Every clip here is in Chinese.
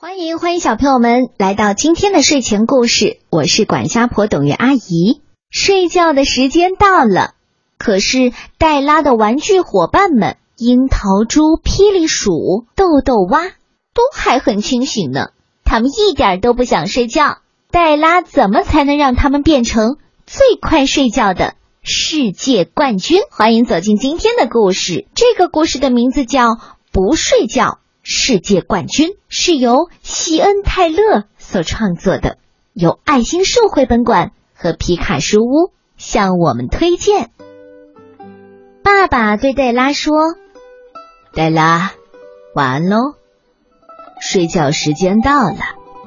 欢迎欢迎小朋友们来到今天的睡前故事，我是管家婆董月阿姨。睡觉的时间到了，可是黛拉的玩具伙伴们樱桃猪、霹雳鼠、豆豆蛙都还很清醒呢，他们一点都不想睡觉。黛拉怎么才能让他们变成最快睡觉的世界冠军？欢迎走进今天的故事，这个故事的名字叫《不睡觉世界冠军》，是由西恩·泰勒所创作的，由爱心树绘本馆和皮卡书屋向我们推荐。爸爸对黛拉说：“黛拉，晚安喽，睡觉时间到了。”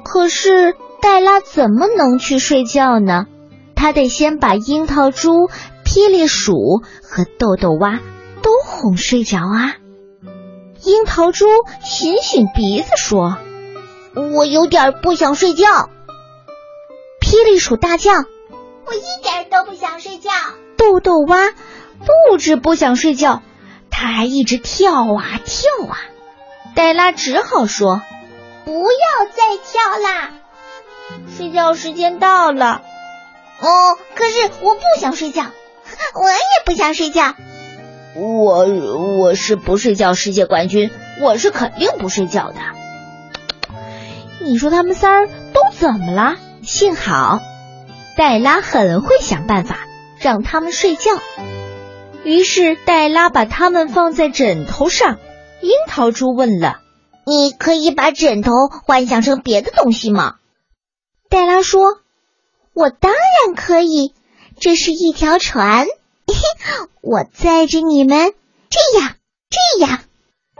可是。黛拉怎么能去睡觉呢？她得先把樱桃猪、霹雳鼠和豆豆蛙都哄睡着啊！樱桃猪擤擤鼻子说：“我有点不想睡觉。”霹雳鼠大叫：“我一点都不想睡觉。”豆豆蛙不止不想睡觉，他还一直跳啊跳啊。黛拉只好说：“不要再跳啦！”睡觉时间到了，哦，可是我不想睡觉，我也不想睡觉。我我是不睡觉世界冠军，我是肯定不睡觉的。你说他们仨都怎么了？幸好黛拉很会想办法让他们睡觉。于是黛拉把他们放在枕头上。樱桃猪问了：“你可以把枕头幻想成别的东西吗？”黛拉说：“我当然可以，这是一条船，我载着你们，这样这样，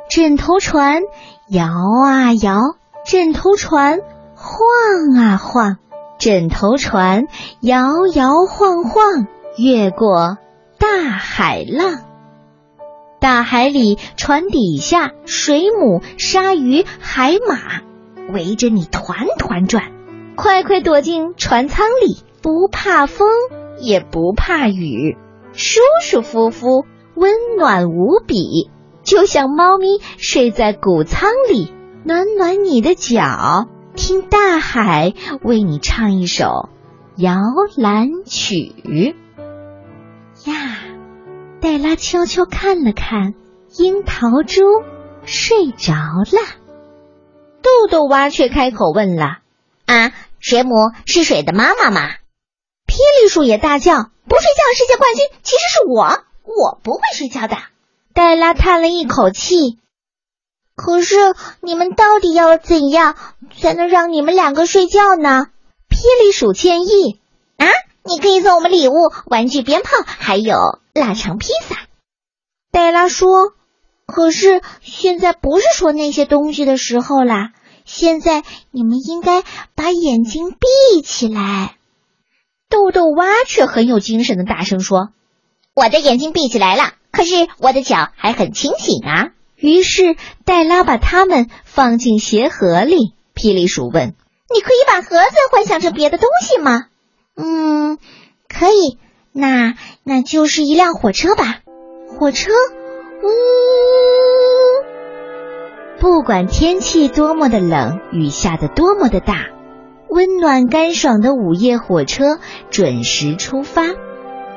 枕头船摇啊摇，枕头船晃啊晃，枕头船摇摇晃晃，越过大海浪。大海里，船底下，水母、鲨鱼、海马围着你团团转。”快快躲进船舱里，不怕风，也不怕雨，舒舒服服，温暖无比，就像猫咪睡在谷仓里，暖暖你的脚，听大海为你唱一首摇篮曲。呀，黛拉悄悄看了看，樱桃猪睡着了，豆豆蛙却开口问了。啊，水母是水的妈妈吗？霹雳鼠也大叫：“不睡觉世界冠军其实是我，我不会睡觉的。”黛拉叹了一口气。可是你们到底要怎样才能让你们两个睡觉呢？霹雳鼠建议：“啊，你可以送我们礼物，玩具鞭炮，还有腊肠披萨。”黛拉说：“可是现在不是说那些东西的时候啦。”现在你们应该把眼睛闭起来。豆豆蛙却很有精神的大声说：“我的眼睛闭起来了，可是我的脚还很清醒啊。”于是黛拉把它们放进鞋盒里。霹雳鼠问：“你可以把盒子幻想成别的东西吗？”“嗯，可以。那那就是一辆火车吧。”火车，呜。不管天气多么的冷，雨下的多么的大，温暖干爽的午夜火车准时出发。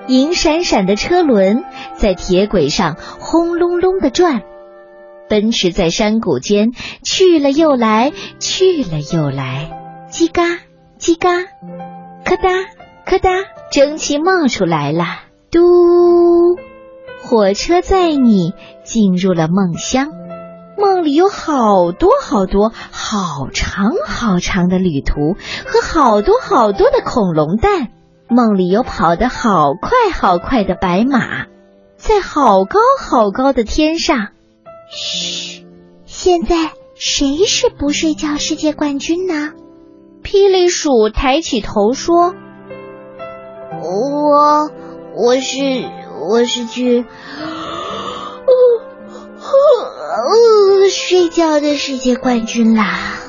银闪闪的车轮在铁轨上轰隆隆的转，奔驰在山谷间去了又来，去了又来。叽嘎叽嘎，咔嗒咔嗒，蒸汽冒出来了。嘟，火车载你进入了梦乡。梦里有好多好多好长好长的旅途和好多好多的恐龙蛋。梦里有跑得好快好快的白马，在好高好高的天上。嘘，现在谁是不睡觉世界冠军呢？霹雳鼠抬起头说：“我，我是，我是去。”睡觉的世界冠军啦！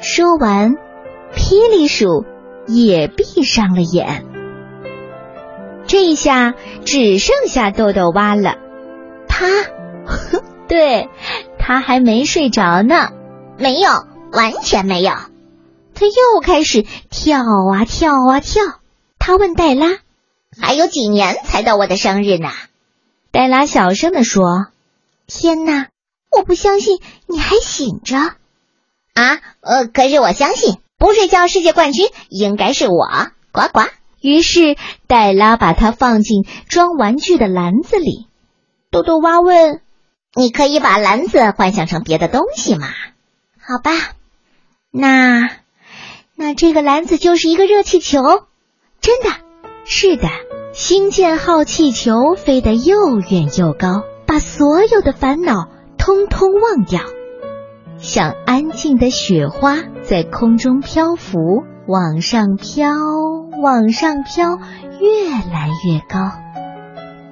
说完，霹雳鼠也闭上了眼。这一下只剩下豆豆蛙了。他，对，他还没睡着呢。没有，完全没有。他又开始跳啊跳啊跳。他问黛拉：“还有几年才到我的生日呢？”黛拉小声地说：“天哪，我不相信你还醒着。”啊，呃，可是我相信不睡觉世界冠军应该是我，呱呱。于是黛拉把它放进装玩具的篮子里。豆豆蛙问：“你可以把篮子幻想成别的东西吗？”好吧，那那这个篮子就是一个热气球。真的，是的，星舰号气球飞得又远又高，把所有的烦恼通通忘掉。像安静的雪花在空中漂浮，往上飘，往上飘，越来越高，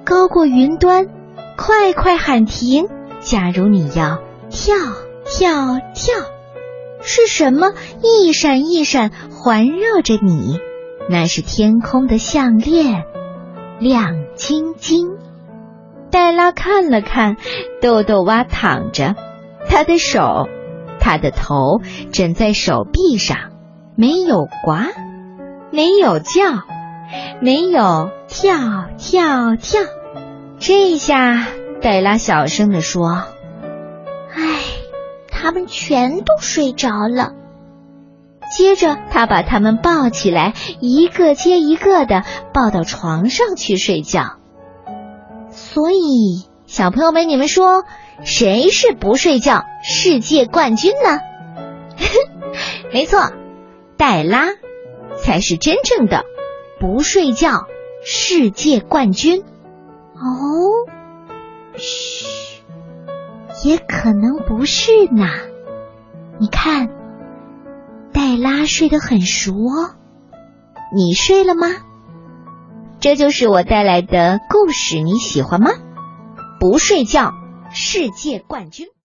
高过云端。快快喊停！假如你要跳跳跳，是什么一闪一闪环绕着你？那是天空的项链，亮晶晶。黛拉看了看豆豆蛙躺着，他的手。他的头枕在手臂上，没有呱，没有叫，没有跳跳跳。这下，黛拉小声地说：“唉，他们全都睡着了。”接着，他把他们抱起来，一个接一个的抱到床上去睡觉。所以，小朋友们，你们说？谁是不睡觉世界冠军呢？没错，黛拉才是真正的不睡觉世界冠军。哦，嘘，也可能不是呢。你看，黛拉睡得很熟哦。你睡了吗？这就是我带来的故事，你喜欢吗？不睡觉。世界冠军。